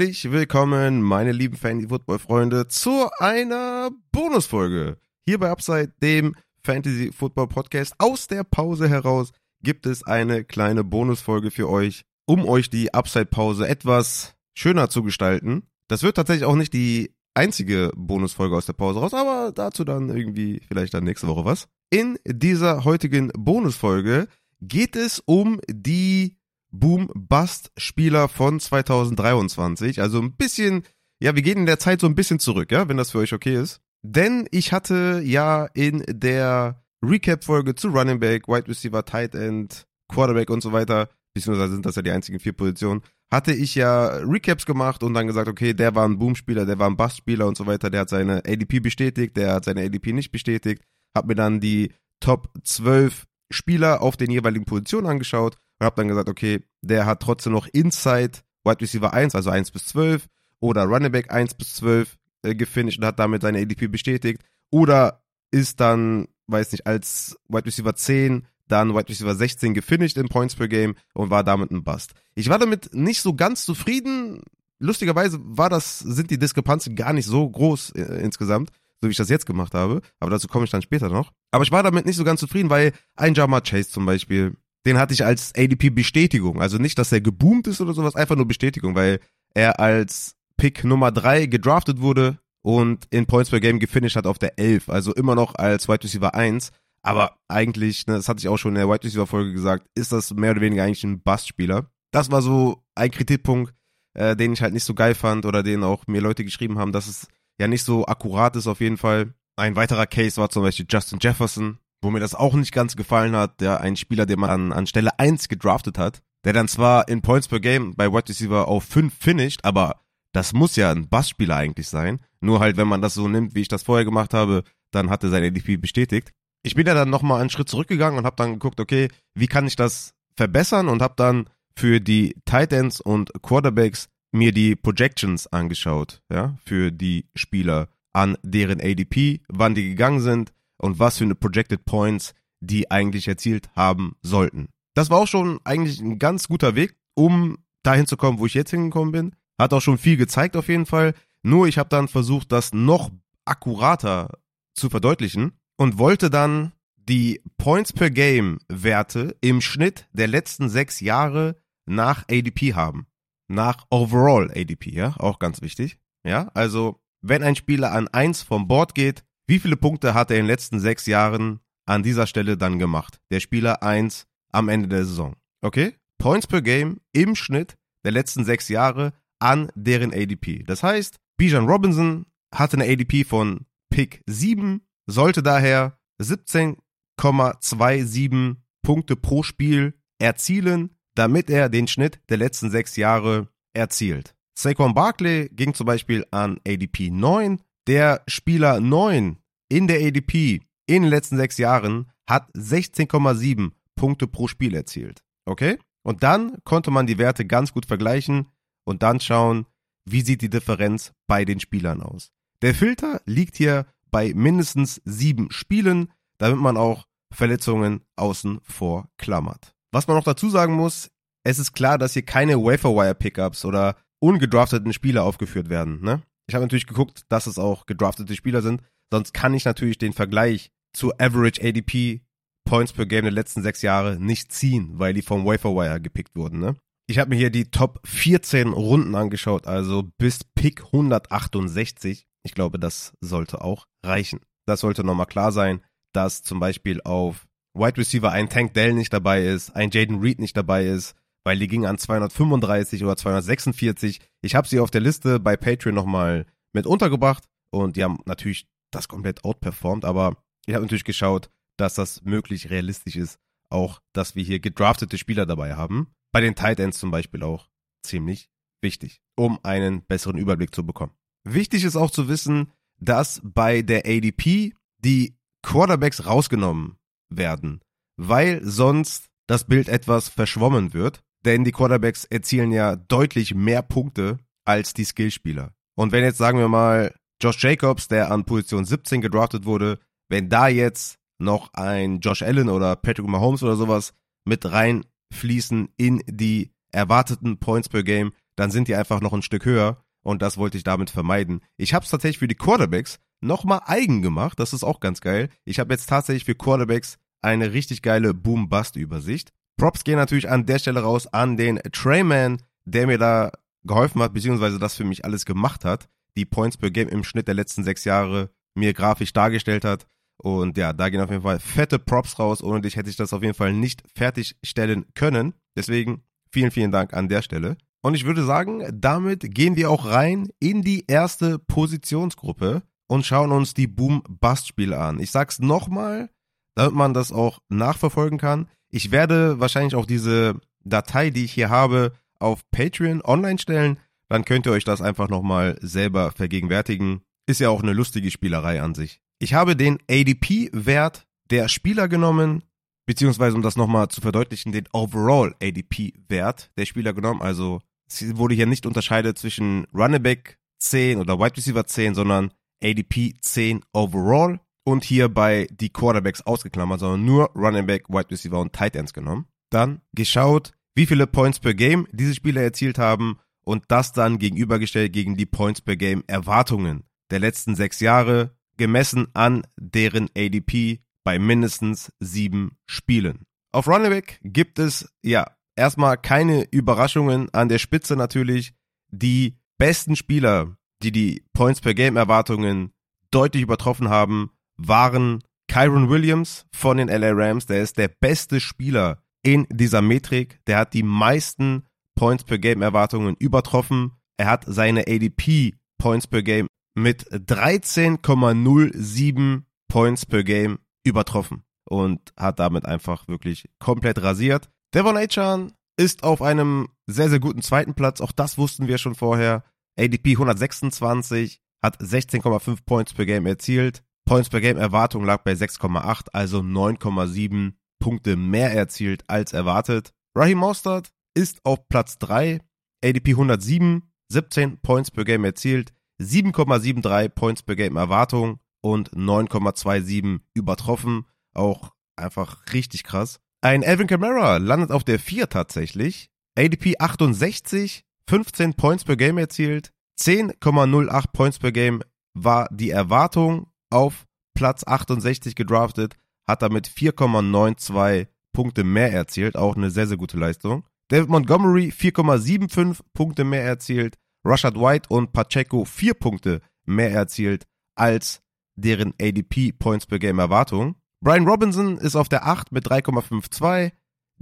Herzlich willkommen, meine lieben Fantasy-Football-Freunde, zu einer Bonusfolge. Hier bei Upside, dem Fantasy-Football-Podcast. Aus der Pause heraus gibt es eine kleine Bonusfolge für euch, um euch die Upside-Pause etwas schöner zu gestalten. Das wird tatsächlich auch nicht die einzige Bonusfolge aus der Pause raus, aber dazu dann irgendwie vielleicht dann nächste Woche was. In dieser heutigen Bonusfolge geht es um die Boom-Bust-Spieler von 2023. Also ein bisschen, ja, wir gehen in der Zeit so ein bisschen zurück, ja, wenn das für euch okay ist. Denn ich hatte ja in der Recap-Folge zu Running Back, Wide Receiver, Tight End, Quarterback und so weiter, beziehungsweise sind das ja die einzigen vier Positionen, hatte ich ja Recaps gemacht und dann gesagt, okay, der war ein Boom-Spieler, der war ein Bust-Spieler und so weiter, der hat seine ADP bestätigt, der hat seine ADP nicht bestätigt, hab mir dann die Top 12 Spieler auf den jeweiligen Positionen angeschaut und habe dann gesagt, okay, der hat trotzdem noch Inside Wide Receiver 1, also 1 bis 12 oder Running Back 1 bis 12 äh, gefinisht und hat damit seine ADP bestätigt oder ist dann, weiß nicht, als Wide Receiver 10 dann Wide Receiver 16 gefinisht in Points per Game und war damit ein Bust. Ich war damit nicht so ganz zufrieden. Lustigerweise war das, sind die Diskrepanzen gar nicht so groß äh, insgesamt, so wie ich das jetzt gemacht habe. Aber dazu komme ich dann später noch. Aber ich war damit nicht so ganz zufrieden, weil ein Jamar Chase zum Beispiel, den hatte ich als ADP-Bestätigung. Also nicht, dass er geboomt ist oder sowas, einfach nur Bestätigung, weil er als Pick Nummer 3 gedraftet wurde und in Points per Game gefinisht hat auf der 11. Also immer noch als Wide Receiver 1. Aber eigentlich, ne, das hatte ich auch schon in der Wide Receiver Folge gesagt, ist das mehr oder weniger eigentlich ein Bust-Spieler. Das war so ein Kritikpunkt, äh, den ich halt nicht so geil fand oder den auch mir Leute geschrieben haben, dass es ja nicht so akkurat ist auf jeden Fall. Ein weiterer Case war zum Beispiel Justin Jefferson, wo mir das auch nicht ganz gefallen hat, der ein Spieler, den man an, an Stelle 1 gedraftet hat, der dann zwar in Points per Game bei Wide Receiver auf 5 finisht, aber das muss ja ein Bassspieler eigentlich sein. Nur halt, wenn man das so nimmt, wie ich das vorher gemacht habe, dann hat er sein ADP bestätigt. Ich bin ja dann nochmal einen Schritt zurückgegangen und habe dann geguckt, okay, wie kann ich das verbessern und habe dann für die Titans und Quarterbacks mir die Projections angeschaut, ja, für die Spieler an deren ADP, wann die gegangen sind und was für eine Projected Points die eigentlich erzielt haben sollten. Das war auch schon eigentlich ein ganz guter Weg, um dahin zu kommen, wo ich jetzt hingekommen bin. Hat auch schon viel gezeigt auf jeden Fall. Nur ich habe dann versucht, das noch akkurater zu verdeutlichen und wollte dann die Points per Game Werte im Schnitt der letzten sechs Jahre nach ADP haben. Nach Overall ADP, ja, auch ganz wichtig. Ja, also wenn ein Spieler an eins vom Board geht, wie viele Punkte hat er in den letzten sechs Jahren an dieser Stelle dann gemacht? Der Spieler 1 am Ende der Saison. Okay? Points per Game im Schnitt der letzten sechs Jahre an deren ADP. Das heißt, Bijan Robinson hatte eine ADP von Pick 7, sollte daher 17,27 Punkte pro Spiel erzielen, damit er den Schnitt der letzten sechs Jahre erzielt. Saquon Barkley ging zum Beispiel an ADP 9. Der Spieler 9 in der ADP in den letzten sechs Jahren hat 16,7 Punkte pro Spiel erzielt. Okay? Und dann konnte man die Werte ganz gut vergleichen und dann schauen, wie sieht die Differenz bei den Spielern aus. Der Filter liegt hier bei mindestens sieben Spielen, damit man auch Verletzungen außen vor klammert. Was man noch dazu sagen muss, es ist klar, dass hier keine Waferwire-Pickups oder ungedrafteten Spieler aufgeführt werden. Ne? Ich habe natürlich geguckt, dass es auch gedraftete Spieler sind, Sonst kann ich natürlich den Vergleich zu Average ADP Points per Game der letzten sechs Jahre nicht ziehen, weil die vom Waferwire gepickt wurden. Ne? Ich habe mir hier die Top 14 Runden angeschaut, also bis Pick 168. Ich glaube, das sollte auch reichen. Das sollte nochmal klar sein, dass zum Beispiel auf Wide Receiver ein Tank Dell nicht dabei ist, ein Jaden Reed nicht dabei ist, weil die ging an 235 oder 246. Ich habe sie auf der Liste bei Patreon nochmal mit untergebracht und die haben natürlich das komplett outperformt, aber ich habe natürlich geschaut, dass das möglich realistisch ist, auch, dass wir hier gedraftete Spieler dabei haben. Bei den Tight Ends zum Beispiel auch ziemlich wichtig, um einen besseren Überblick zu bekommen. Wichtig ist auch zu wissen, dass bei der ADP die Quarterbacks rausgenommen werden, weil sonst das Bild etwas verschwommen wird, denn die Quarterbacks erzielen ja deutlich mehr Punkte als die Skillspieler. Und wenn jetzt sagen wir mal Josh Jacobs, der an Position 17 gedraftet wurde, wenn da jetzt noch ein Josh Allen oder Patrick Mahomes oder sowas mit reinfließen in die erwarteten Points per Game, dann sind die einfach noch ein Stück höher und das wollte ich damit vermeiden. Ich habe es tatsächlich für die Quarterbacks nochmal eigen gemacht, das ist auch ganz geil. Ich habe jetzt tatsächlich für Quarterbacks eine richtig geile Boom-Bust-Übersicht. Props gehen natürlich an der Stelle raus an den Trayman, der mir da geholfen hat, beziehungsweise das für mich alles gemacht hat, die Points per Game im Schnitt der letzten sechs Jahre mir grafisch dargestellt hat. Und ja, da gehen auf jeden Fall fette Props raus. Ohne dich hätte ich das auf jeden Fall nicht fertigstellen können. Deswegen vielen, vielen Dank an der Stelle. Und ich würde sagen, damit gehen wir auch rein in die erste Positionsgruppe und schauen uns die Boom-Bust-Spiele an. Ich sag's nochmal, damit man das auch nachverfolgen kann. Ich werde wahrscheinlich auch diese Datei, die ich hier habe, auf Patreon online stellen. Dann könnt ihr euch das einfach nochmal selber vergegenwärtigen. Ist ja auch eine lustige Spielerei an sich. Ich habe den ADP-Wert der Spieler genommen, beziehungsweise um das nochmal zu verdeutlichen, den Overall ADP-Wert der Spieler genommen. Also es wurde hier nicht unterscheidet zwischen Running Back 10 oder Wide Receiver 10, sondern ADP 10 Overall und hierbei die Quarterbacks ausgeklammert, sondern nur Running Back, Wide Receiver und Tight Ends genommen. Dann geschaut, wie viele Points per Game diese Spieler erzielt haben und das dann gegenübergestellt gegen die Points per Game Erwartungen der letzten sechs Jahre gemessen an deren ADP bei mindestens sieben Spielen. Auf Running gibt es ja erstmal keine Überraschungen an der Spitze natürlich. Die besten Spieler, die die Points per Game Erwartungen deutlich übertroffen haben, waren Kyron Williams von den LA Rams. Der ist der beste Spieler in dieser Metrik. Der hat die meisten Points per Game Erwartungen übertroffen. Er hat seine ADP Points per Game mit 13,07 Points per Game übertroffen und hat damit einfach wirklich komplett rasiert. Devon Achan ist auf einem sehr, sehr guten zweiten Platz. Auch das wussten wir schon vorher. ADP 126, hat 16,5 Points per Game erzielt. Points per Game Erwartung lag bei 6,8, also 9,7 Punkte mehr erzielt als erwartet. Raheem Mostert ist auf Platz 3, ADP 107, 17 Points per Game erzielt, 7,73 Points per Game Erwartung und 9,27 übertroffen. Auch einfach richtig krass. Ein Alvin Kamara landet auf der 4 tatsächlich. ADP 68, 15 Points per Game erzielt, 10,08 Points per Game war die Erwartung auf Platz 68 gedraftet, hat damit 4,92 Punkte mehr erzielt, auch eine sehr, sehr gute Leistung. David Montgomery 4,75 Punkte mehr erzielt, Rashad White und Pacheco 4 Punkte mehr erzielt als deren ADP Points per Game Erwartung. Brian Robinson ist auf der 8 mit 3,52.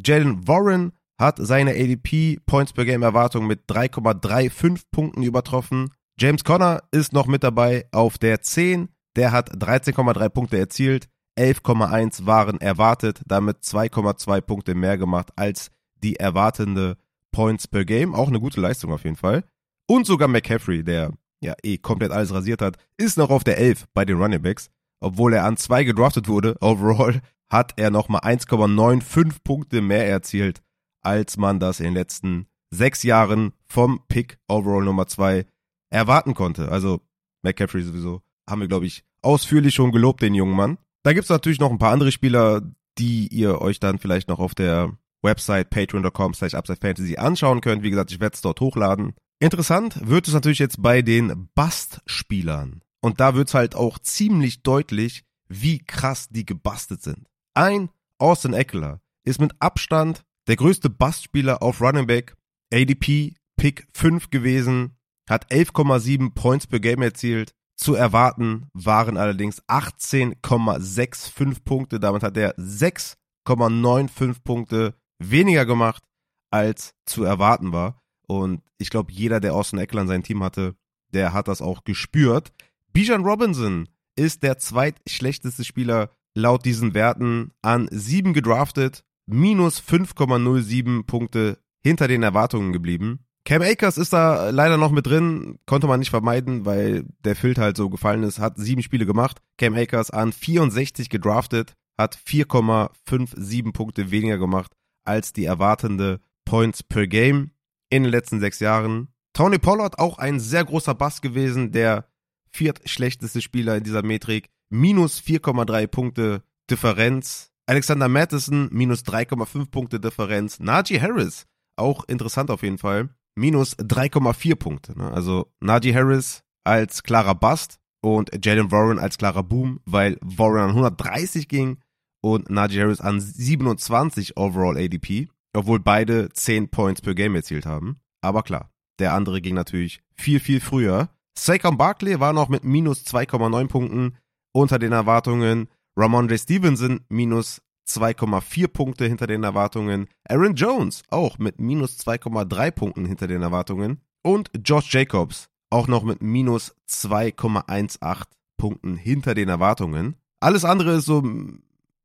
Jalen Warren hat seine ADP Points per Game Erwartung mit 3,35 Punkten übertroffen. James Conner ist noch mit dabei auf der 10. Der hat 13,3 Punkte erzielt. 11,1 waren erwartet, damit 2,2 Punkte mehr gemacht als die erwartende Points per Game. Auch eine gute Leistung auf jeden Fall. Und sogar McCaffrey, der ja eh komplett alles rasiert hat, ist noch auf der 11 bei den Running Backs. Obwohl er an 2 gedraftet wurde, overall, hat er nochmal 1,95 Punkte mehr erzielt, als man das in den letzten sechs Jahren vom Pick overall Nummer 2 erwarten konnte. Also McCaffrey sowieso haben wir, glaube ich, ausführlich schon gelobt, den jungen Mann. Da gibt's natürlich noch ein paar andere Spieler, die ihr euch dann vielleicht noch auf der Website patreon.com slash Fantasy anschauen könnt. Wie gesagt, ich werde es dort hochladen. Interessant wird es natürlich jetzt bei den Bust-Spielern. Und da wird's halt auch ziemlich deutlich, wie krass die gebastet sind. Ein Austin Eckler ist mit Abstand der größte Bust-Spieler auf Running Back, ADP Pick 5 gewesen, hat 11,7 Points per Game erzielt. Zu erwarten waren allerdings 18,65 Punkte. Damit hat er 6,95 Punkte weniger gemacht, als zu erwarten war. Und ich glaube, jeder, der Austin Eckler in seinem Team hatte, der hat das auch gespürt. Bijan Robinson ist der zweitschlechteste Spieler laut diesen Werten an sieben gedraftet, minus 5,07 Punkte hinter den Erwartungen geblieben. Cam Akers ist da leider noch mit drin, konnte man nicht vermeiden, weil der Filter halt so gefallen ist, hat sieben Spiele gemacht. Cam Akers an 64 gedraftet, hat 4,57 Punkte weniger gemacht als die erwartende Points per Game in den letzten sechs Jahren. Tony Pollard auch ein sehr großer Bass gewesen, der viertschlechteste Spieler in dieser Metrik, minus 4,3 Punkte Differenz. Alexander Madison minus 3,5 Punkte Differenz. Najee Harris, auch interessant auf jeden Fall, minus 3,4 Punkte. Ne? Also Najee Harris als klarer Bust und Jalen Warren als klarer Boom, weil Warren an 130 ging und Najee Harris an 27 Overall ADP, obwohl beide 10 Points per Game erzielt haben. Aber klar, der andere ging natürlich viel, viel früher. Saquon Barkley war noch mit minus 2,9 Punkten unter den Erwartungen. Ramon J. Stevenson minus 2,4 Punkte hinter den Erwartungen. Aaron Jones auch mit minus 2,3 Punkten hinter den Erwartungen. Und Josh Jacobs auch noch mit minus 2,18 Punkten hinter den Erwartungen. Alles andere ist so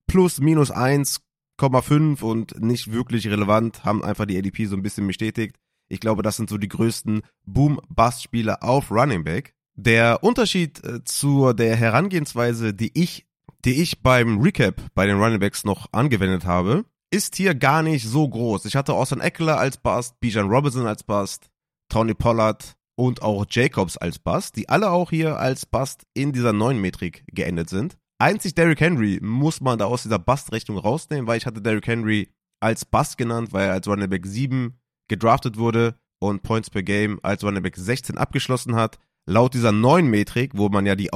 plus minus 1,5 und nicht wirklich relevant, haben einfach die ADP so ein bisschen bestätigt. Ich glaube, das sind so die größten Boom-Bust-Spieler auf Running Back. Der Unterschied äh, zu der Herangehensweise, die ich, die ich beim Recap bei den Running Backs noch angewendet habe, ist hier gar nicht so groß. Ich hatte Austin Eckler als Bust, Bijan Robinson als Bust, Tony Pollard und auch Jacobs als Bust, die alle auch hier als Bust in dieser neuen Metrik geendet sind. Einzig Derrick Henry muss man da aus dieser Bust-Rechnung rausnehmen, weil ich hatte Derrick Henry als Bust genannt, weil er als Running Back 7 gedraftet wurde und Points per Game als Running Back 16 abgeschlossen hat. Laut dieser neuen Metrik, wo man ja die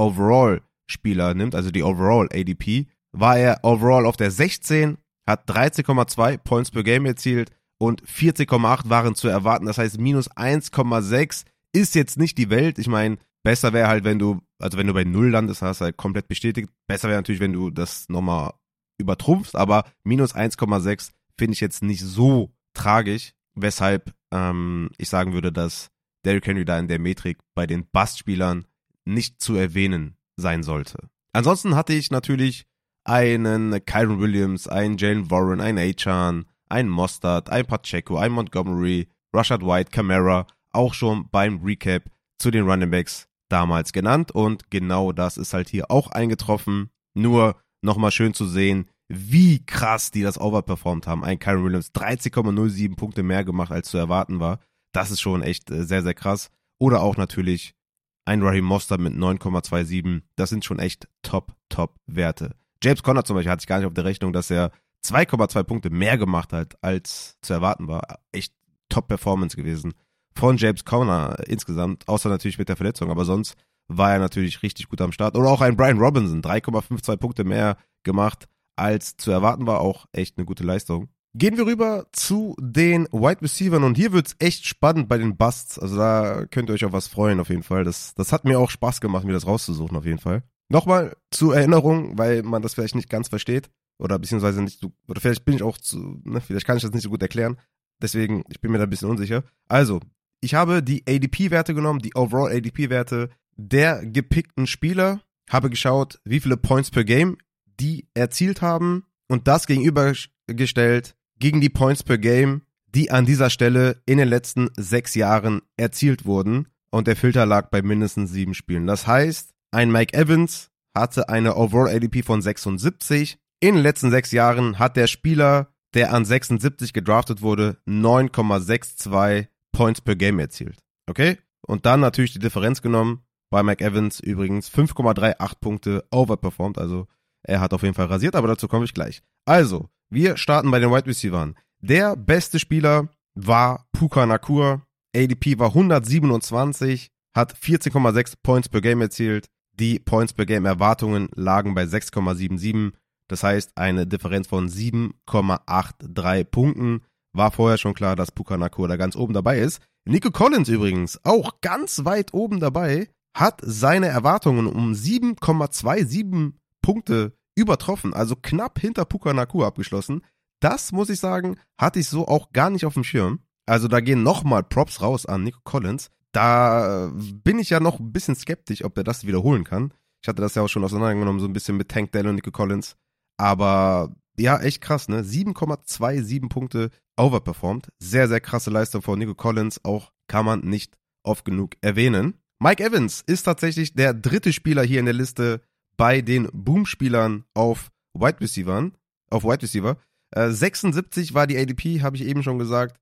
Overall-Spieler nimmt, also die Overall ADP, war er overall auf der 16, hat 13,2 Points per Game erzielt und 14,8 waren zu erwarten. Das heißt, minus 1,6 ist jetzt nicht die Welt. Ich meine, besser wäre halt, wenn du, also wenn du bei Null landest, hast du halt komplett bestätigt. Besser wäre natürlich, wenn du das nochmal übertrumpfst, aber minus 1,6 finde ich jetzt nicht so tragisch, weshalb ähm, ich sagen würde, dass Derrick Henry da in der Metrik bei den Bust-Spielern nicht zu erwähnen sein sollte. Ansonsten hatte ich natürlich einen Kyron Williams, einen Jalen Warren, einen Achan, einen Mostard, einen Pacheco, einen Montgomery, Rashad White, Camara auch schon beim Recap zu den Running Backs damals genannt und genau das ist halt hier auch eingetroffen. Nur nochmal schön zu sehen, wie krass die das overperformed haben. Ein Kyron Williams 13,07 Punkte mehr gemacht als zu erwarten war. Das ist schon echt äh, sehr, sehr krass. Oder auch natürlich ein Raheem Mostert mit 9,27. Das sind schon echt top, top Werte. James Conner zum Beispiel hatte ich gar nicht auf der Rechnung, dass er 2,2 Punkte mehr gemacht hat, als zu erwarten war. Echt top Performance gewesen von James Conner insgesamt, außer natürlich mit der Verletzung, aber sonst war er natürlich richtig gut am Start. Oder auch ein Brian Robinson, 3,52 Punkte mehr gemacht, als zu erwarten war, auch echt eine gute Leistung. Gehen wir rüber zu den Wide Receivers und hier wird's echt spannend bei den Busts. Also da könnt ihr euch auf was freuen auf jeden Fall. Das, das hat mir auch Spaß gemacht, mir das rauszusuchen auf jeden Fall. Nochmal zur Erinnerung, weil man das vielleicht nicht ganz versteht oder beziehungsweise nicht so, oder vielleicht bin ich auch zu, ne, vielleicht kann ich das nicht so gut erklären. Deswegen, ich bin mir da ein bisschen unsicher. Also, ich habe die ADP-Werte genommen, die Overall ADP-Werte der gepickten Spieler, habe geschaut, wie viele Points per Game die erzielt haben und das gegenübergestellt gegen die Points per Game, die an dieser Stelle in den letzten sechs Jahren erzielt wurden. Und der Filter lag bei mindestens sieben Spielen. Das heißt, ein Mike Evans hatte eine Overall ADP von 76. In den letzten sechs Jahren hat der Spieler, der an 76 gedraftet wurde, 9,62 Points per Game erzielt. Okay? Und dann natürlich die Differenz genommen. Bei Mike Evans übrigens 5,38 Punkte overperformed. Also er hat auf jeden Fall rasiert, aber dazu komme ich gleich. Also, wir starten bei den Wide Receivers. Der beste Spieler war Puka Nakur. ADP war 127, hat 14,6 Points per Game erzielt. Die Points per Game Erwartungen lagen bei 6,77. Das heißt eine Differenz von 7,83 Punkten. War vorher schon klar, dass Puka Nakur da ganz oben dabei ist. Nico Collins übrigens, auch ganz weit oben dabei, hat seine Erwartungen um 7,27 Punkte übertroffen, also knapp hinter Puka Nakur abgeschlossen. Das muss ich sagen, hatte ich so auch gar nicht auf dem Schirm. Also da gehen nochmal Props raus an Nico Collins. Da bin ich ja noch ein bisschen skeptisch, ob er das wiederholen kann. Ich hatte das ja auch schon auseinandergenommen, so ein bisschen mit Tank Dell und Nico Collins. Aber ja, echt krass, ne? 7,27 Punkte overperformed. Sehr, sehr krasse Leistung von Nico Collins. Auch kann man nicht oft genug erwähnen. Mike Evans ist tatsächlich der dritte Spieler hier in der Liste bei den Boom-Spielern auf Wide Receivers. Auf Wide Receiver. Äh, 76 war die ADP, habe ich eben schon gesagt.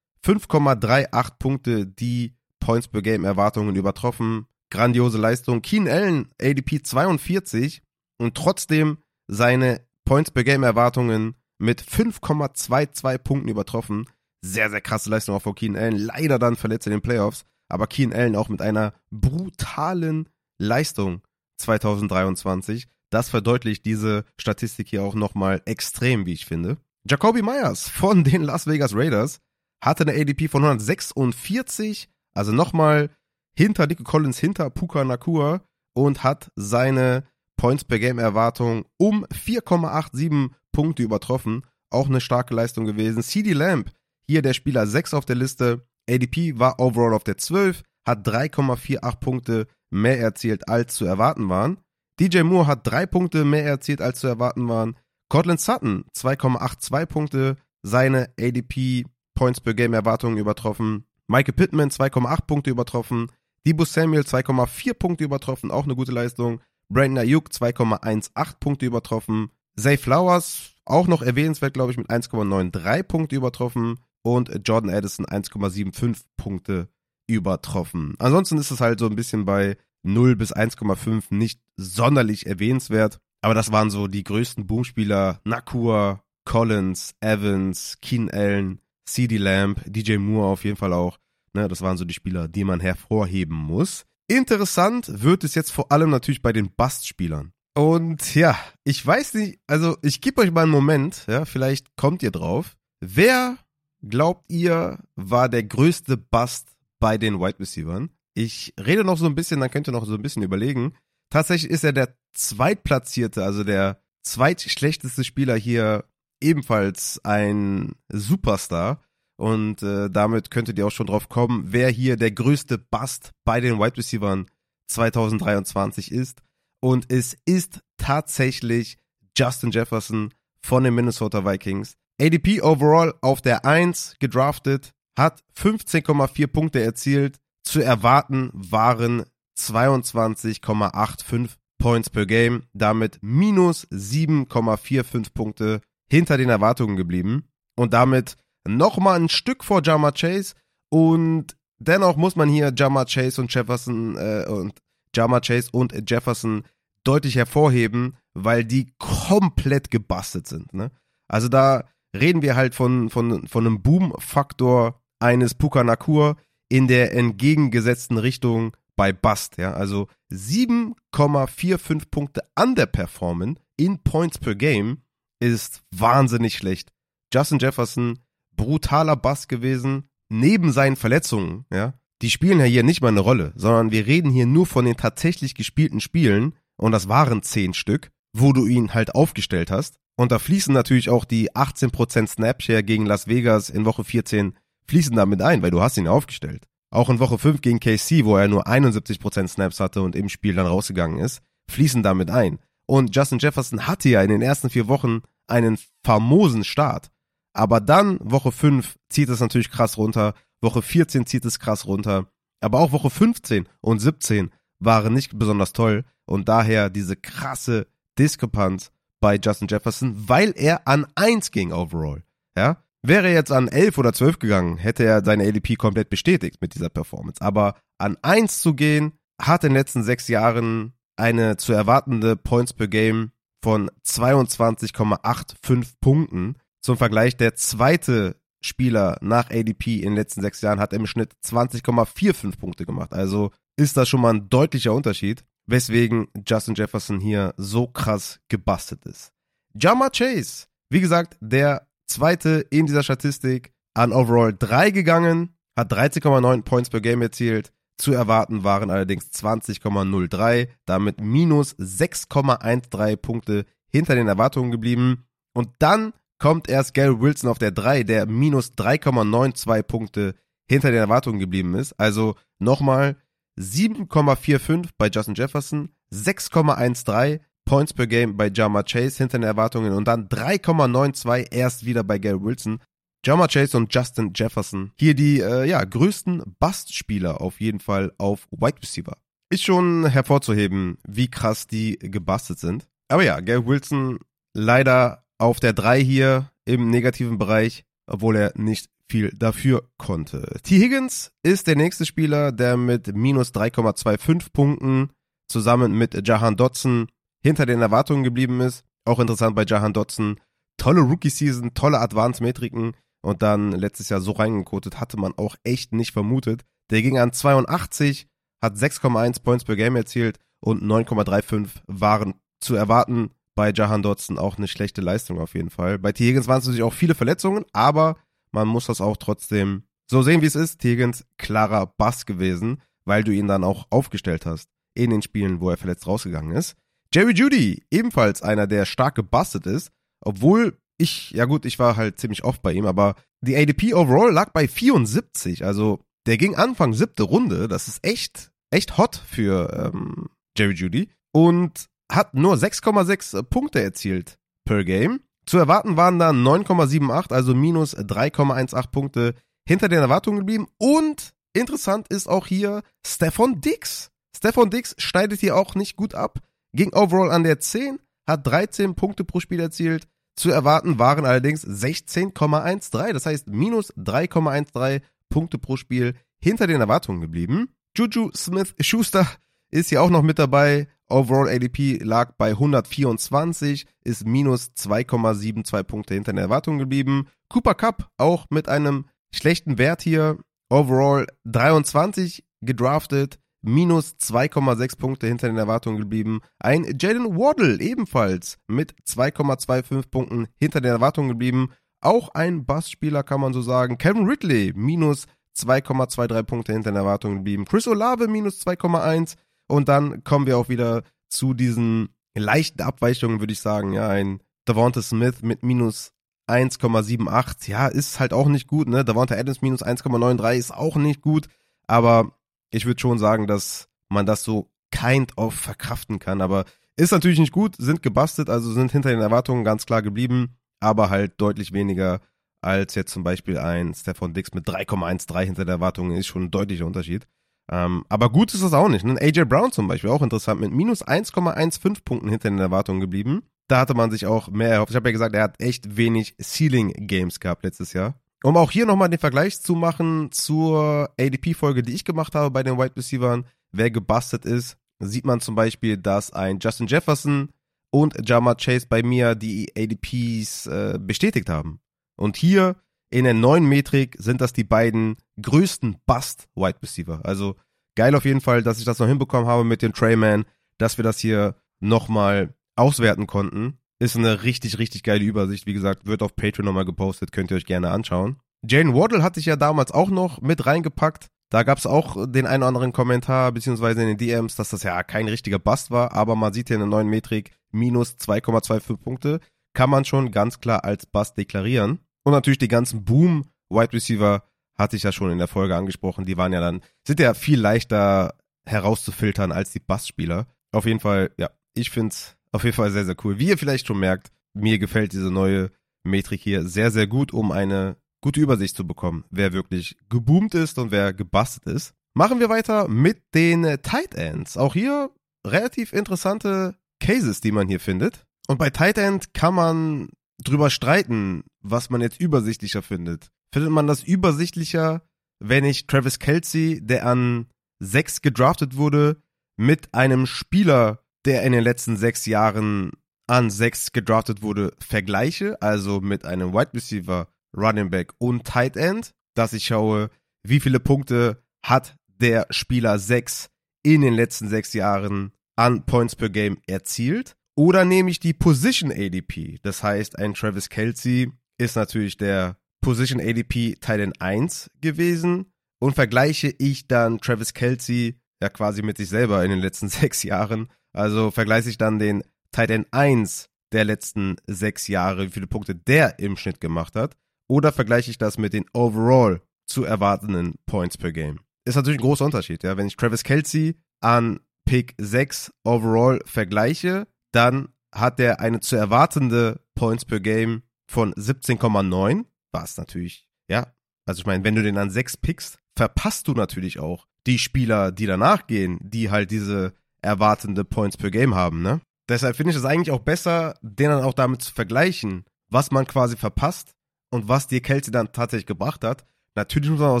5,38 Punkte, die Points per Game Erwartungen übertroffen. Grandiose Leistung. Keen Allen, ADP 42 und trotzdem seine Points per Game Erwartungen mit 5,22 Punkten übertroffen. Sehr, sehr krasse Leistung auch von Keen Allen. Leider dann verletzt in den Playoffs. Aber Keen Allen auch mit einer brutalen Leistung 2023. Das verdeutlicht diese Statistik hier auch nochmal extrem, wie ich finde. Jacoby Myers von den Las Vegas Raiders hatte eine ADP von 146, also nochmal hinter Nico Collins, hinter Puka Nakua und hat seine Points per Game Erwartung um 4,87 Punkte übertroffen. Auch eine starke Leistung gewesen. CD Lamb, hier der Spieler 6 auf der Liste. ADP war overall auf der 12, hat 3,48 Punkte mehr erzielt als zu erwarten waren. DJ Moore hat 3 Punkte mehr erzielt als zu erwarten waren. Cortland Sutton 2,82 Punkte, seine ADP Points per Game Erwartungen übertroffen. Michael Pittman 2,8 Punkte übertroffen. Debo Samuel 2,4 Punkte übertroffen, auch eine gute Leistung. Brandon Ayuk 2,18 Punkte übertroffen. Zay Flowers auch noch erwähnenswert, glaube ich, mit 1,93 Punkte übertroffen. Und Jordan Addison 1,75 Punkte übertroffen. Ansonsten ist es halt so ein bisschen bei 0 bis 1,5 nicht sonderlich erwähnenswert. Aber das waren so die größten Boomspieler. Nakua, Collins, Evans, Keen Allen, CD Lamb, DJ Moore auf jeden Fall auch. Ne, das waren so die Spieler, die man hervorheben muss. Interessant wird es jetzt vor allem natürlich bei den Bust-Spielern. Und ja, ich weiß nicht, also ich gebe euch mal einen Moment, ja, vielleicht kommt ihr drauf. Wer glaubt ihr war der größte Bust bei den Wide Receivers? Ich rede noch so ein bisschen, dann könnt ihr noch so ein bisschen überlegen. Tatsächlich ist er der zweitplatzierte, also der zweitschlechteste Spieler hier ebenfalls ein Superstar. Und äh, damit könntet ihr auch schon drauf kommen, wer hier der größte Bust bei den Wide Receivers 2023 ist. Und es ist tatsächlich Justin Jefferson von den Minnesota Vikings. ADP overall auf der 1 gedraftet, hat 15,4 Punkte erzielt. Zu erwarten waren 22,85 Points per Game, damit minus 7,45 Punkte hinter den Erwartungen geblieben und damit nochmal ein Stück vor Jama Chase und dennoch muss man hier Jama Chase und Jefferson äh, und Jama Chase und Jefferson deutlich hervorheben, weil die komplett gebastelt sind. Ne? Also da reden wir halt von, von, von einem Boom-Faktor eines Puka Nakur in der entgegengesetzten Richtung bei Bust. Ja? Also 7,45 Punkte underperformen in Points per Game ist wahnsinnig schlecht. Justin Jefferson, brutaler Bass gewesen, neben seinen Verletzungen, ja, die spielen ja hier nicht mal eine Rolle, sondern wir reden hier nur von den tatsächlich gespielten Spielen, und das waren zehn Stück, wo du ihn halt aufgestellt hast. Und da fließen natürlich auch die 18% Snapshare gegen Las Vegas in Woche 14 fließen damit ein, weil du hast ihn aufgestellt. Auch in Woche 5 gegen KC, wo er nur 71% Snaps hatte und im Spiel dann rausgegangen ist, fließen damit ein. Und Justin Jefferson hatte ja in den ersten vier Wochen einen famosen Start. Aber dann, Woche 5, zieht es natürlich krass runter. Woche 14 zieht es krass runter. Aber auch Woche 15 und 17 waren nicht besonders toll. Und daher diese krasse Diskrepanz bei Justin Jefferson, weil er an 1 ging overall. Ja? Wäre er jetzt an 11 oder 12 gegangen, hätte er seine ADP komplett bestätigt mit dieser Performance. Aber an 1 zu gehen, hat in den letzten sechs Jahren eine zu erwartende Points per Game von 22,85 Punkten. Zum Vergleich, der zweite Spieler nach ADP in den letzten sechs Jahren hat im Schnitt 20,45 Punkte gemacht. Also ist das schon mal ein deutlicher Unterschied, weswegen Justin Jefferson hier so krass gebastelt ist. Jama Chase, wie gesagt, der zweite in dieser Statistik, an Overall 3 gegangen, hat 13,9 Points per Game erzielt, zu erwarten waren allerdings 20,03, damit minus 6,13 Punkte hinter den Erwartungen geblieben. Und dann kommt erst Gary Wilson auf der 3, der minus 3,92 Punkte hinter den Erwartungen geblieben ist. Also nochmal 7,45 bei Justin Jefferson, 6,13 Points per Game bei Jama Chase hinter den Erwartungen und dann 3,92 erst wieder bei Gary Wilson. Jama Chase und Justin Jefferson. Hier die äh, ja, größten Bust-Spieler auf jeden Fall auf Wide Receiver. Ist schon hervorzuheben, wie krass die gebastelt sind. Aber ja, Gary Wilson leider auf der 3 hier im negativen Bereich, obwohl er nicht viel dafür konnte. T. Higgins ist der nächste Spieler, der mit minus 3,25 Punkten zusammen mit Jahan Dotson hinter den Erwartungen geblieben ist. Auch interessant bei Jahan Dotson. Tolle Rookie-Season, tolle Advanced-Metriken und dann letztes Jahr so reingekotet, hatte man auch echt nicht vermutet. Der ging an 82, hat 6,1 Points per Game erzielt und 9,35 waren zu erwarten. Bei Jahan Dotson auch eine schlechte Leistung auf jeden Fall. Bei T. Higgins waren es natürlich auch viele Verletzungen, aber man muss das auch trotzdem so sehen, wie es ist. T. Higgins klarer Bass gewesen, weil du ihn dann auch aufgestellt hast in den Spielen, wo er verletzt rausgegangen ist. Jerry Judy, ebenfalls einer, der stark gebustet ist, obwohl ich, ja gut, ich war halt ziemlich oft bei ihm, aber die ADP overall lag bei 74. Also der ging Anfang siebte Runde. Das ist echt, echt hot für ähm, Jerry Judy. Und hat nur 6,6 Punkte erzielt per Game. Zu erwarten waren dann 9,78, also minus 3,18 Punkte hinter den Erwartungen geblieben. Und interessant ist auch hier Stefan Dix. Stefan Dix schneidet hier auch nicht gut ab. Ging overall an der 10, hat 13 Punkte pro Spiel erzielt. Zu erwarten waren allerdings 16,13. Das heißt, minus 3,13 Punkte pro Spiel hinter den Erwartungen geblieben. Juju Smith Schuster ist hier auch noch mit dabei. Overall ADP lag bei 124, ist minus 2,72 Punkte hinter den Erwartungen geblieben. Cooper Cup auch mit einem schlechten Wert hier. Overall 23 gedraftet, minus 2,6 Punkte hinter den Erwartungen geblieben. Ein Jaden Waddle ebenfalls mit 2,25 Punkten hinter den Erwartungen geblieben. Auch ein Bassspieler kann man so sagen. Kevin Ridley minus 2,23 Punkte hinter den Erwartungen geblieben. Chris Olave minus 2,1. Und dann kommen wir auch wieder zu diesen leichten Abweichungen, würde ich sagen. Ja, ein Devonta Smith mit minus 1,78. Ja, ist halt auch nicht gut, ne? Devonta Adams minus 1,93 ist auch nicht gut. Aber ich würde schon sagen, dass man das so kind of verkraften kann, aber ist natürlich nicht gut, sind gebastelt, also sind hinter den Erwartungen ganz klar geblieben, aber halt deutlich weniger als jetzt zum Beispiel ein Stefan Dix mit 3,13 hinter der Erwartungen ist schon ein deutlicher Unterschied. Ähm, aber gut ist das auch nicht. Ne? AJ Brown zum Beispiel, auch interessant, mit minus 1,15 Punkten hinter den Erwartungen geblieben. Da hatte man sich auch mehr erhofft. Ich habe ja gesagt, er hat echt wenig Ceiling Games gehabt letztes Jahr. Um auch hier nochmal den Vergleich zu machen zur ADP-Folge, die ich gemacht habe bei den Wide Receivers, wer gebastelt ist, sieht man zum Beispiel, dass ein Justin Jefferson und Jama Chase bei mir die ADPs äh, bestätigt haben. Und hier in der neuen Metrik sind das die beiden größten Bust-Wide Receiver. Also geil auf jeden Fall, dass ich das noch hinbekommen habe mit dem Trayman, dass wir das hier nochmal auswerten konnten. Ist eine richtig, richtig geile Übersicht. Wie gesagt, wird auf Patreon nochmal gepostet, könnt ihr euch gerne anschauen. Jane Waddle hatte ich ja damals auch noch mit reingepackt. Da gab es auch den einen oder anderen Kommentar, beziehungsweise in den DMs, dass das ja kein richtiger Bust war, aber man sieht hier in der neuen Metrik minus 2,25 Punkte. Kann man schon ganz klar als Bust deklarieren. Und natürlich die ganzen Boom-Wide Receiver hatte ich ja schon in der Folge angesprochen. Die waren ja dann, sind ja viel leichter herauszufiltern als die Bust-Spieler. Auf jeden Fall, ja, ich find's auf jeden Fall sehr, sehr cool. Wie ihr vielleicht schon merkt, mir gefällt diese neue Metrik hier sehr, sehr gut, um eine gute Übersicht zu bekommen, wer wirklich geboomt ist und wer gebastelt ist. Machen wir weiter mit den Tight Ends. Auch hier relativ interessante Cases, die man hier findet. Und bei Tight End kann man drüber streiten, was man jetzt übersichtlicher findet. Findet man das übersichtlicher, wenn ich Travis Kelsey, der an 6 gedraftet wurde, mit einem Spieler der in den letzten sechs Jahren an sechs gedraftet wurde, vergleiche, also mit einem Wide Receiver, Running Back und Tight End, dass ich schaue, wie viele Punkte hat der Spieler sechs in den letzten sechs Jahren an Points per Game erzielt. Oder nehme ich die Position ADP. Das heißt, ein Travis Kelsey ist natürlich der Position ADP Tight End 1 gewesen. Und vergleiche ich dann Travis Kelsey ja quasi mit sich selber in den letzten sechs Jahren also vergleiche ich dann den Tight End 1 der letzten sechs Jahre, wie viele Punkte der im Schnitt gemacht hat, oder vergleiche ich das mit den overall zu erwartenden Points per Game. Ist natürlich ein großer Unterschied, ja. Wenn ich Travis Kelsey an Pick 6 overall vergleiche, dann hat er eine zu erwartende Points per Game von 17,9, was natürlich, ja, also ich meine, wenn du den an 6 pickst, verpasst du natürlich auch die Spieler, die danach gehen, die halt diese erwartende Points per Game haben, ne? Deshalb finde ich es eigentlich auch besser, den dann auch damit zu vergleichen, was man quasi verpasst und was dir Kelsey dann tatsächlich gebracht hat. Natürlich muss man auch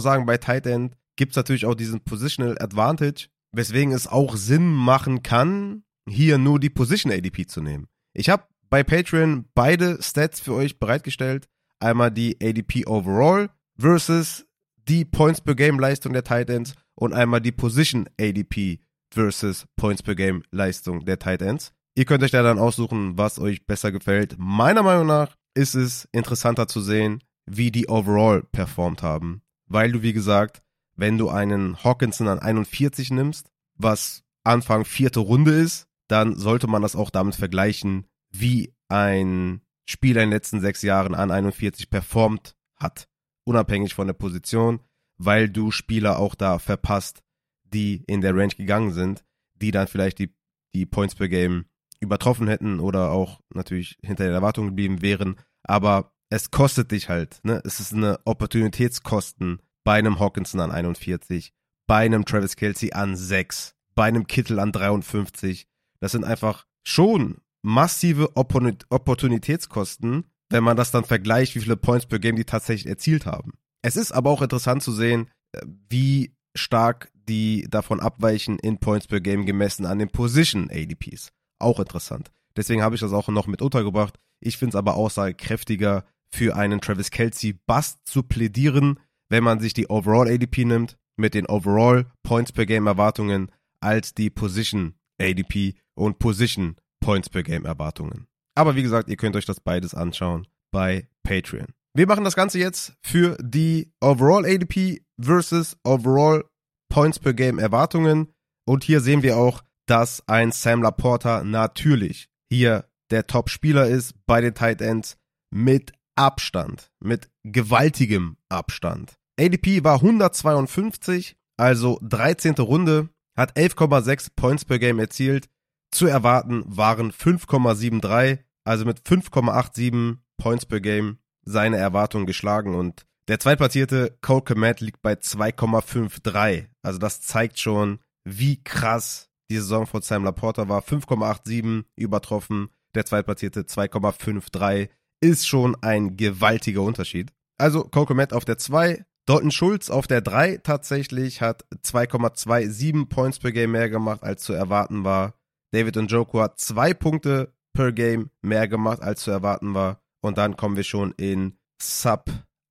sagen, bei Tight End gibt es natürlich auch diesen Positional Advantage, weswegen es auch Sinn machen kann, hier nur die Position ADP zu nehmen. Ich habe bei Patreon beide Stats für euch bereitgestellt. einmal die ADP Overall versus die Points per Game Leistung der Titans und einmal die Position ADP versus Points per Game Leistung der Titans. Ihr könnt euch da dann aussuchen, was euch besser gefällt. Meiner Meinung nach ist es interessanter zu sehen, wie die Overall performt haben. Weil du, wie gesagt, wenn du einen Hawkinson an 41 nimmst, was Anfang vierte Runde ist, dann sollte man das auch damit vergleichen, wie ein Spieler in den letzten sechs Jahren an 41 performt hat. Unabhängig von der Position, weil du Spieler auch da verpasst, die in der Range gegangen sind, die dann vielleicht die, die Points per Game übertroffen hätten oder auch natürlich hinter den Erwartungen geblieben wären. Aber es kostet dich halt, ne? Es ist eine Opportunitätskosten bei einem Hawkinson an 41, bei einem Travis Kelsey an 6, bei einem Kittel an 53. Das sind einfach schon massive Opportunitätskosten, wenn man das dann vergleicht, wie viele Points per Game die tatsächlich erzielt haben. Es ist aber auch interessant zu sehen, äh, wie stark die davon abweichen in Points per Game gemessen an den Position ADPs. Auch interessant. Deswegen habe ich das auch noch mit untergebracht. Ich finde es aber aussagekräftiger, für einen Travis Kelsey Bust zu plädieren, wenn man sich die Overall ADP nimmt, mit den Overall Points per Game Erwartungen, als die Position ADP und Position Points per Game Erwartungen. Aber wie gesagt, ihr könnt euch das beides anschauen bei Patreon. Wir machen das Ganze jetzt für die Overall ADP versus Overall Points per Game Erwartungen. Und hier sehen wir auch, dass ein Sam Laporta natürlich hier der Top-Spieler ist bei den Tight Ends mit Abstand, mit gewaltigem Abstand. ADP war 152, also 13. Runde, hat 11,6 Points per Game erzielt. Zu erwarten waren 5,73, also mit 5,87 Points per Game seine Erwartungen geschlagen und der zweitplatzierte Cole Komet liegt bei 2,53. Also das zeigt schon, wie krass die Saison von Sam Laporta war. 5,87 übertroffen. Der zweitplatzierte 2,53 ist schon ein gewaltiger Unterschied. Also Cole Komet auf der 2, Dalton Schulz auf der 3 tatsächlich hat 2,27 Points per Game mehr gemacht, als zu erwarten war. David Njoku hat zwei Punkte per Game mehr gemacht, als zu erwarten war. Und dann kommen wir schon in Sub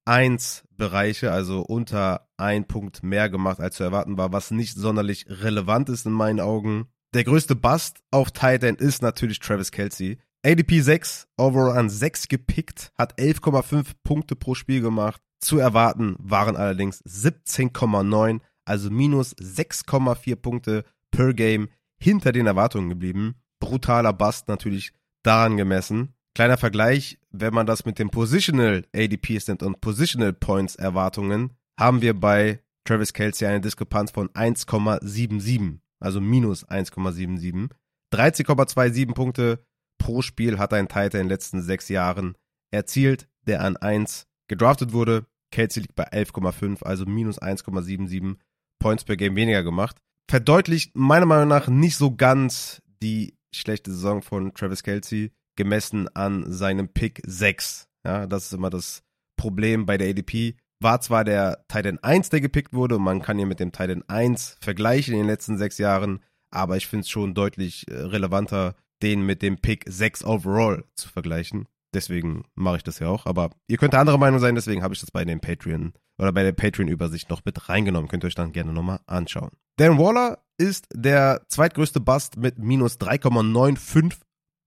1 Bereiche, also unter ein Punkt mehr gemacht, als zu erwarten war, was nicht sonderlich relevant ist in meinen Augen. Der größte Bust auf Tight End ist natürlich Travis Kelsey. ADP 6, overall an 6 gepickt, hat 11,5 Punkte pro Spiel gemacht. Zu erwarten waren allerdings 17,9, also minus 6,4 Punkte per Game hinter den Erwartungen geblieben. Brutaler Bust natürlich daran gemessen. Kleiner Vergleich, wenn man das mit dem Positional ADPs nimmt und Positional Points Erwartungen, haben wir bei Travis Kelsey eine Diskrepanz von 1,77, also minus 1,77. 13,27 Punkte pro Spiel hat ein Titan in den letzten sechs Jahren erzielt, der an 1 gedraftet wurde. Kelsey liegt bei 11,5, also minus 1,77 Points per Game weniger gemacht. Verdeutlicht meiner Meinung nach nicht so ganz die schlechte Saison von Travis Kelsey gemessen an seinem Pick 6. Ja, das ist immer das Problem bei der ADP. War zwar der Titan 1, der gepickt wurde, und man kann ihn mit dem Titan 1 vergleichen in den letzten sechs Jahren, aber ich finde es schon deutlich äh, relevanter, den mit dem Pick 6 overall zu vergleichen. Deswegen mache ich das ja auch. Aber ihr könnt andere Meinung sein, deswegen habe ich das bei den Patreon oder bei der Patreon-Übersicht noch mit reingenommen. Könnt ihr euch dann gerne nochmal anschauen. Dan Waller ist der zweitgrößte Bust mit minus 3,95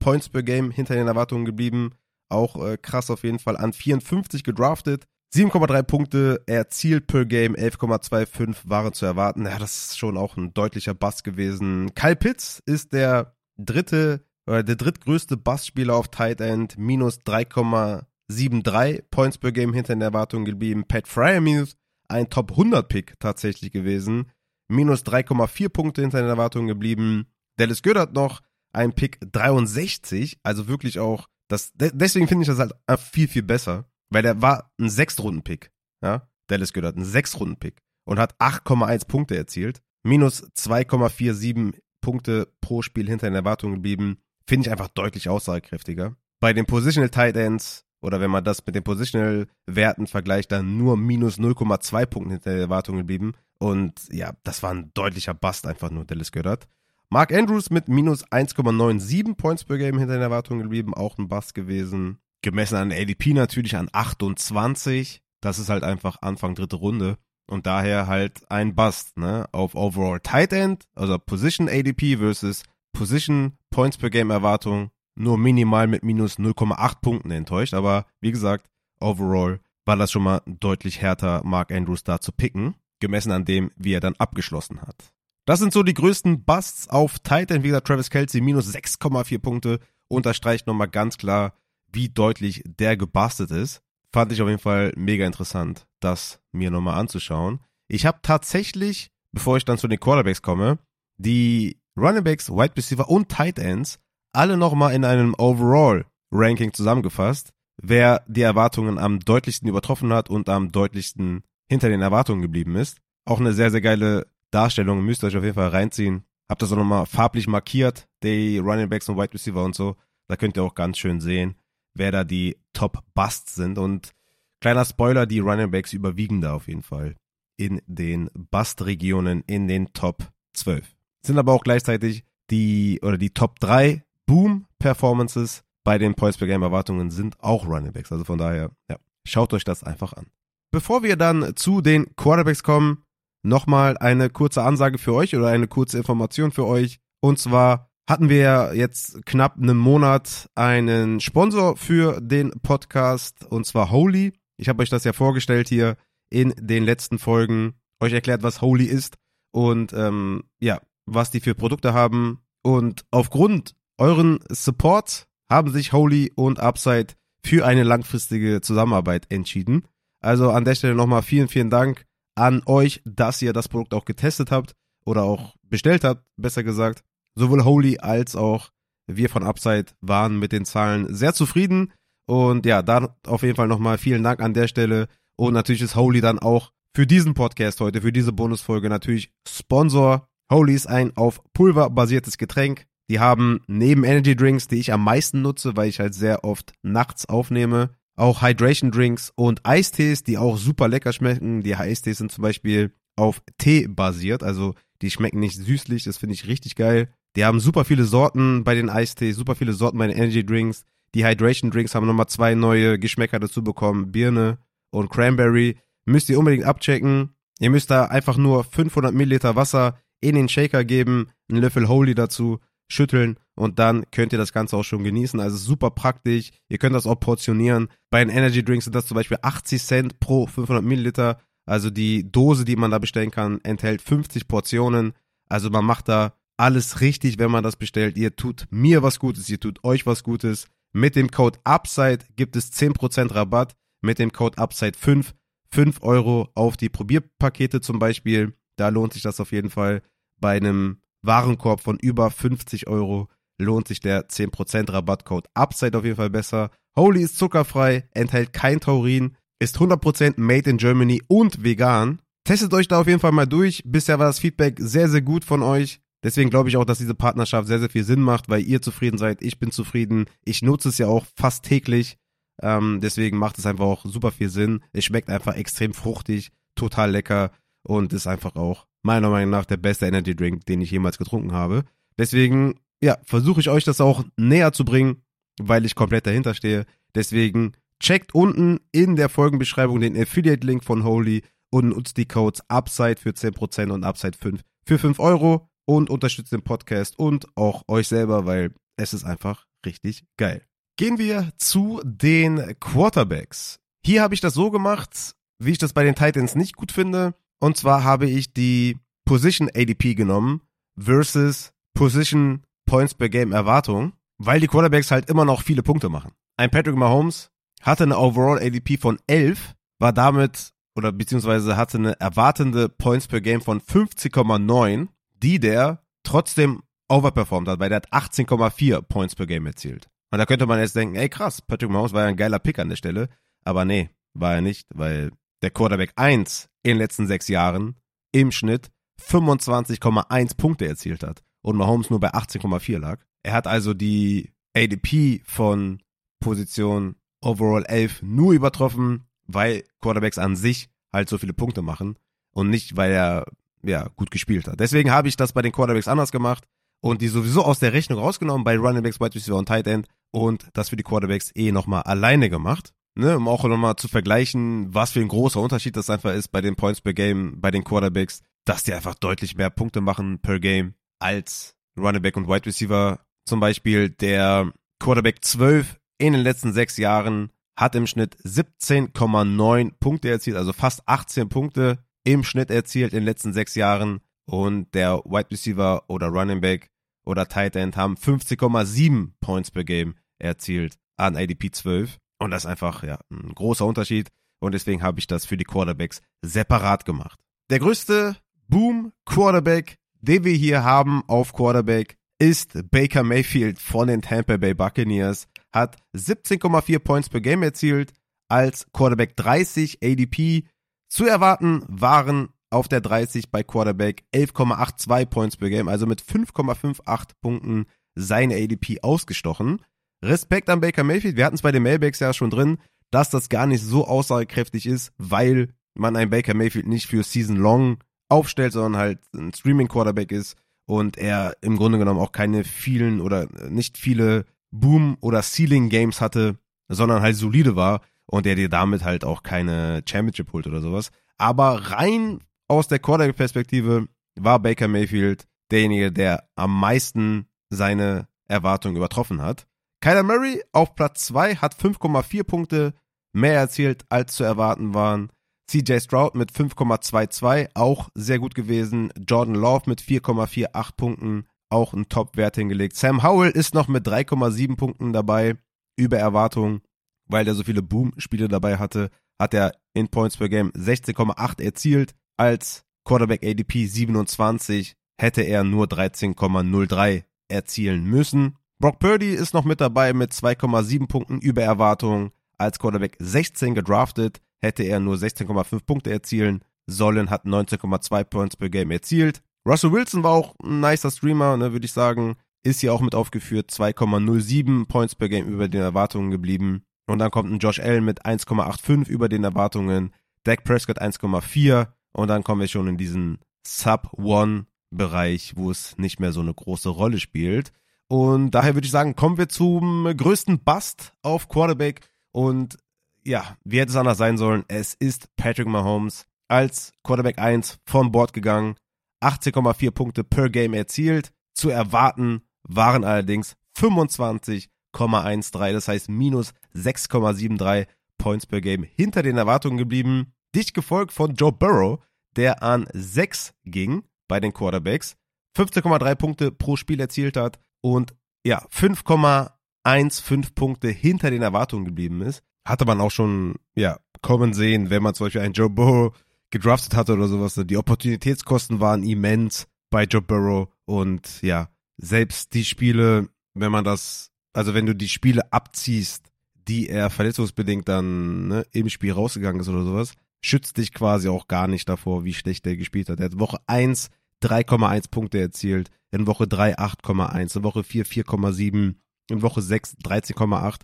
Points per Game hinter den Erwartungen geblieben. Auch äh, krass auf jeden Fall an 54 gedraftet. 7,3 Punkte erzielt per Game, 11,25 waren zu erwarten. Ja, das ist schon auch ein deutlicher Bass gewesen. Kyle Pitts ist der dritte oder der drittgrößte Bassspieler auf Tight End, minus 3,73 Points per Game hinter den Erwartungen geblieben. Pat Fryermuth, ein Top 100 Pick tatsächlich gewesen, minus 3,4 Punkte hinter den Erwartungen geblieben. Dallas Goddard noch ein Pick 63, also wirklich auch, das, deswegen finde ich das halt viel, viel besser, weil der war ein Sechstrunden-Pick, ja, Dallas Goddard, ein Sechstrunden-Pick und hat 8,1 Punkte erzielt, minus 2,47 Punkte pro Spiel hinter den Erwartungen geblieben, finde ich einfach deutlich aussagekräftiger. Bei den Positional Tight Ends oder wenn man das mit den Positional Werten vergleicht, dann nur minus 0,2 Punkte hinter den Erwartungen geblieben und ja, das war ein deutlicher Bust einfach nur Dallas Goddard. Mark Andrews mit minus 1,97 Points per Game hinter den Erwartungen geblieben, auch ein Bass gewesen. Gemessen an ADP natürlich an 28. Das ist halt einfach Anfang dritte Runde. Und daher halt ein Bust, ne? Auf Overall Tight End, also Position ADP versus Position Points per Game Erwartung nur minimal mit minus 0,8 Punkten enttäuscht. Aber wie gesagt, overall war das schon mal deutlich härter, Mark Andrews da zu picken, gemessen an dem, wie er dann abgeschlossen hat. Das sind so die größten Busts auf Titan. Wie gesagt, Travis Kelsey minus 6,4 Punkte unterstreicht nochmal ganz klar, wie deutlich der gebustet ist. Fand ich auf jeden Fall mega interessant, das mir nochmal anzuschauen. Ich habe tatsächlich, bevor ich dann zu den Quarterbacks komme, die Running Backs, Wide Receiver und Tight Ends alle nochmal in einem Overall-Ranking zusammengefasst, wer die Erwartungen am deutlichsten übertroffen hat und am deutlichsten hinter den Erwartungen geblieben ist. Auch eine sehr, sehr geile Darstellung, müsst ihr euch auf jeden Fall reinziehen. Hab das auch nochmal farblich markiert, die Running Backs und Wide Receiver und so. Da könnt ihr auch ganz schön sehen, wer da die Top-Busts sind. Und kleiner Spoiler, die Running Backs überwiegen da auf jeden Fall in den Bust-Regionen in den Top 12. Sind aber auch gleichzeitig die oder die Top 3 Boom-Performances bei den Points per Game Erwartungen sind auch Running Backs. Also von daher, ja, schaut euch das einfach an. Bevor wir dann zu den Quarterbacks kommen, nochmal eine kurze Ansage für euch oder eine kurze Information für euch. Und zwar hatten wir jetzt knapp einen Monat einen Sponsor für den Podcast und zwar Holy. Ich habe euch das ja vorgestellt hier in den letzten Folgen, euch erklärt, was Holy ist und ähm, ja, was die für Produkte haben. Und aufgrund euren Support haben sich Holy und Upside für eine langfristige Zusammenarbeit entschieden. Also an der Stelle nochmal vielen, vielen Dank an euch, dass ihr das Produkt auch getestet habt oder auch bestellt habt, besser gesagt. Sowohl Holy als auch wir von Upside waren mit den Zahlen sehr zufrieden. Und ja, da auf jeden Fall nochmal vielen Dank an der Stelle. Und natürlich ist Holy dann auch für diesen Podcast heute, für diese Bonusfolge natürlich Sponsor. Holy ist ein auf Pulver basiertes Getränk. Die haben neben Energy Drinks, die ich am meisten nutze, weil ich halt sehr oft nachts aufnehme, auch Hydration Drinks und Eistees, die auch super lecker schmecken. Die Eistees sind zum Beispiel auf Tee basiert, also die schmecken nicht süßlich, das finde ich richtig geil. Die haben super viele Sorten bei den Eistees, super viele Sorten bei den Energy Drinks. Die Hydration Drinks haben nochmal zwei neue Geschmäcker dazu bekommen, Birne und Cranberry. Müsst ihr unbedingt abchecken. Ihr müsst da einfach nur 500 Milliliter Wasser in den Shaker geben, einen Löffel Holy dazu schütteln und dann könnt ihr das Ganze auch schon genießen. Also super praktisch. Ihr könnt das auch portionieren. Bei den Energy Drinks sind das zum Beispiel 80 Cent pro 500 Milliliter. Also die Dose, die man da bestellen kann, enthält 50 Portionen. Also man macht da alles richtig, wenn man das bestellt. Ihr tut mir was Gutes, ihr tut euch was Gutes. Mit dem Code UPSIDE gibt es 10% Rabatt. Mit dem Code UPSIDE 5, 5 Euro auf die Probierpakete zum Beispiel. Da lohnt sich das auf jeden Fall. Bei einem Warenkorb von über 50 Euro lohnt sich der 10% Rabattcode Upside auf jeden Fall besser. Holy ist zuckerfrei, enthält kein Taurin, ist 100% made in Germany und vegan. Testet euch da auf jeden Fall mal durch. Bisher war das Feedback sehr, sehr gut von euch. Deswegen glaube ich auch, dass diese Partnerschaft sehr, sehr viel Sinn macht, weil ihr zufrieden seid, ich bin zufrieden. Ich nutze es ja auch fast täglich. Ähm, deswegen macht es einfach auch super viel Sinn. Es schmeckt einfach extrem fruchtig, total lecker und ist einfach auch meiner Meinung nach der beste Energy Drink, den ich jemals getrunken habe. Deswegen, ja, versuche ich euch das auch näher zu bringen, weil ich komplett dahinter stehe. Deswegen checkt unten in der Folgenbeschreibung den Affiliate-Link von Holy und nutzt die Codes Upside für 10% und Upside 5 für 5 Euro und unterstützt den Podcast und auch euch selber, weil es ist einfach richtig geil. Gehen wir zu den Quarterbacks. Hier habe ich das so gemacht, wie ich das bei den Titans nicht gut finde. Und zwar habe ich die Position ADP genommen versus Position Points per Game Erwartung, weil die Quarterbacks halt immer noch viele Punkte machen. Ein Patrick Mahomes hatte eine Overall ADP von 11, war damit oder beziehungsweise hatte eine erwartende Points per Game von 50,9, die der trotzdem overperformed hat, weil der hat 18,4 Points per Game erzielt. Und da könnte man jetzt denken, ey krass, Patrick Mahomes war ja ein geiler Pick an der Stelle, aber nee, war er nicht, weil der Quarterback 1 in den letzten sechs Jahren im Schnitt 25,1 Punkte erzielt hat und Mahomes nur bei 18,4 lag. Er hat also die ADP von Position Overall 11 nur übertroffen, weil Quarterbacks an sich halt so viele Punkte machen und nicht, weil er ja gut gespielt hat. Deswegen habe ich das bei den Quarterbacks anders gemacht und die sowieso aus der Rechnung rausgenommen bei Running Backs, Wide Receiver und Tight End und das für die Quarterbacks eh nochmal alleine gemacht. Ne, um auch nochmal zu vergleichen, was für ein großer Unterschied das einfach ist bei den Points per Game, bei den Quarterbacks, dass die einfach deutlich mehr Punkte machen per Game als Running Back und Wide Receiver. Zum Beispiel der Quarterback 12 in den letzten sechs Jahren hat im Schnitt 17,9 Punkte erzielt, also fast 18 Punkte im Schnitt erzielt in den letzten sechs Jahren. Und der Wide Receiver oder Running Back oder Tight End haben 15,7 Points per Game erzielt an ADP 12. Und das ist einfach ja, ein großer Unterschied. Und deswegen habe ich das für die Quarterbacks separat gemacht. Der größte Boom Quarterback, den wir hier haben auf Quarterback, ist Baker Mayfield von den Tampa Bay Buccaneers. Hat 17,4 Points per Game erzielt als Quarterback 30 ADP. Zu erwarten waren auf der 30 bei Quarterback 11,82 Points per Game, also mit 5,58 Punkten seine ADP ausgestochen. Respekt an Baker Mayfield. Wir hatten es bei den Mailbacks ja schon drin, dass das gar nicht so aussagekräftig ist, weil man einen Baker Mayfield nicht für Season Long aufstellt, sondern halt ein Streaming Quarterback ist und er im Grunde genommen auch keine vielen oder nicht viele Boom oder Ceiling Games hatte, sondern halt solide war und er dir damit halt auch keine Championship holt oder sowas. Aber rein aus der Quarterback-Perspektive war Baker Mayfield derjenige, der am meisten seine Erwartungen übertroffen hat. Kyler Murray auf Platz 2 hat 5,4 Punkte mehr erzielt, als zu erwarten waren. CJ Stroud mit 5,22 auch sehr gut gewesen. Jordan Love mit 4,48 Punkten auch einen Top-Wert hingelegt. Sam Howell ist noch mit 3,7 Punkten dabei, über Erwartung, weil er so viele Boom-Spiele dabei hatte, hat er in Points per Game 16,8 erzielt. Als Quarterback ADP 27 hätte er nur 13,03 erzielen müssen. Brock Purdy ist noch mit dabei mit 2,7 Punkten über Erwartung. Als Quarterback 16 gedraftet, hätte er nur 16,5 Punkte erzielen sollen, hat 19,2 Points per Game erzielt. Russell Wilson war auch ein nicer Streamer, ne, würde ich sagen. Ist hier auch mit aufgeführt, 2,07 Points per Game über den Erwartungen geblieben. Und dann kommt ein Josh Allen mit 1,85 über den Erwartungen. Dak Prescott 1,4. Und dann kommen wir schon in diesen Sub-One-Bereich, wo es nicht mehr so eine große Rolle spielt. Und daher würde ich sagen, kommen wir zum größten Bust auf Quarterback. Und ja, wie hätte es anders sein sollen? Es ist Patrick Mahomes als Quarterback 1 vom Board gegangen. 18,4 Punkte per Game erzielt. Zu erwarten waren allerdings 25,13, das heißt minus 6,73 Points per Game hinter den Erwartungen geblieben. Dicht gefolgt von Joe Burrow, der an 6 ging bei den Quarterbacks, 15,3 Punkte pro Spiel erzielt hat und ja, 5,15 Punkte hinter den Erwartungen geblieben ist. Hatte man auch schon, ja, kommen sehen, wenn man zum Beispiel einen Joe Burrow gedraftet hatte oder sowas. Die Opportunitätskosten waren immens bei Joe Burrow und ja, selbst die Spiele, wenn man das, also wenn du die Spiele abziehst, die er verletzungsbedingt dann ne, im Spiel rausgegangen ist oder sowas, schützt dich quasi auch gar nicht davor, wie schlecht er gespielt hat. Er hat Woche 1 3,1 Punkte erzielt, in Woche 3 8,1, in Woche 4 4,7, in Woche 6 13,8.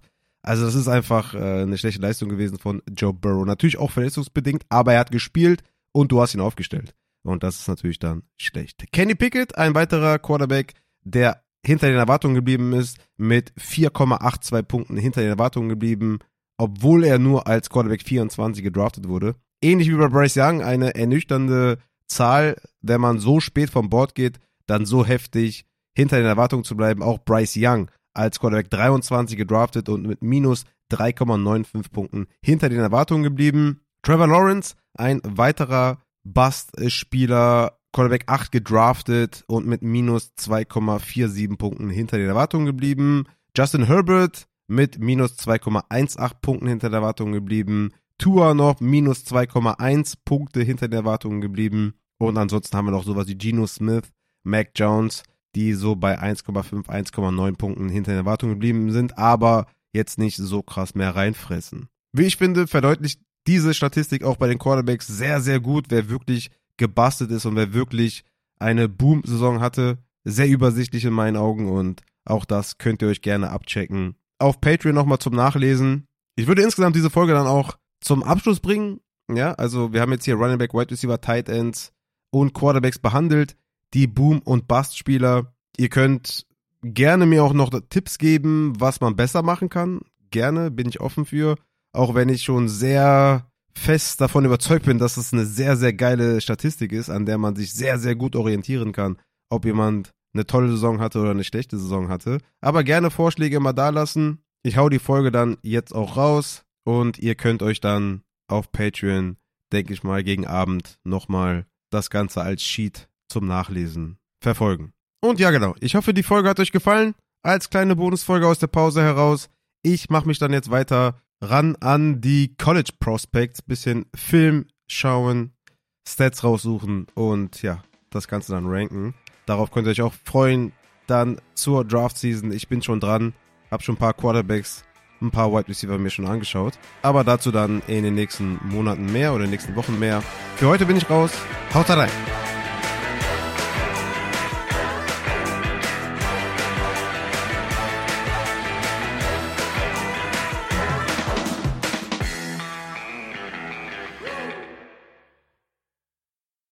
Also das ist einfach äh, eine schlechte Leistung gewesen von Joe Burrow. Natürlich auch verletzungsbedingt, aber er hat gespielt und du hast ihn aufgestellt. Und das ist natürlich dann schlecht. Kenny Pickett, ein weiterer Quarterback, der hinter den Erwartungen geblieben ist, mit 4,82 Punkten hinter den Erwartungen geblieben, obwohl er nur als Quarterback 24 gedraftet wurde. Ähnlich wie bei Bryce Young, eine ernüchternde Zahl, wenn man so spät vom Board geht, dann so heftig hinter den Erwartungen zu bleiben. Auch Bryce Young als Quarterback 23 gedraftet und mit minus 3,95 Punkten hinter den Erwartungen geblieben. Trevor Lawrence, ein weiterer Bust-Spieler, Quarterback 8 gedraftet und mit minus 2,47 Punkten hinter den Erwartungen geblieben. Justin Herbert mit minus 2,18 Punkten hinter der Erwartung geblieben. Tua noch minus 2,1 Punkte hinter der Erwartung geblieben. Und ansonsten haben wir noch sowas wie Geno Smith, Mac Jones, die so bei 1,5, 1,9 Punkten hinter der Erwartung geblieben sind, aber jetzt nicht so krass mehr reinfressen. Wie ich finde, verdeutlicht diese Statistik auch bei den Quarterbacks sehr, sehr gut, wer wirklich gebastelt ist und wer wirklich eine Boom-Saison hatte. Sehr übersichtlich in meinen Augen und auch das könnt ihr euch gerne abchecken auf Patreon nochmal zum Nachlesen. Ich würde insgesamt diese Folge dann auch zum Abschluss bringen. Ja, also wir haben jetzt hier Running Back, Wide Receiver, Tight Ends und Quarterbacks behandelt, die Boom- und Bust-Spieler. Ihr könnt gerne mir auch noch Tipps geben, was man besser machen kann. Gerne, bin ich offen für. Auch wenn ich schon sehr fest davon überzeugt bin, dass es eine sehr, sehr geile Statistik ist, an der man sich sehr, sehr gut orientieren kann, ob jemand eine tolle Saison hatte oder eine schlechte Saison hatte. Aber gerne Vorschläge mal da lassen. Ich hau die Folge dann jetzt auch raus und ihr könnt euch dann auf Patreon, denke ich mal, gegen Abend nochmal das Ganze als Sheet zum Nachlesen verfolgen. Und ja, genau. Ich hoffe, die Folge hat euch gefallen. Als kleine Bonusfolge aus der Pause heraus. Ich mache mich dann jetzt weiter ran an die College Prospects. Bisschen Film schauen, Stats raussuchen und ja, das Ganze dann ranken. Darauf könnt ihr euch auch freuen. Dann zur Draft Season. Ich bin schon dran. Hab schon ein paar Quarterbacks, ein paar Wide Receiver mir schon angeschaut. Aber dazu dann in den nächsten Monaten mehr oder in den nächsten Wochen mehr. Für heute bin ich raus. Haut rein!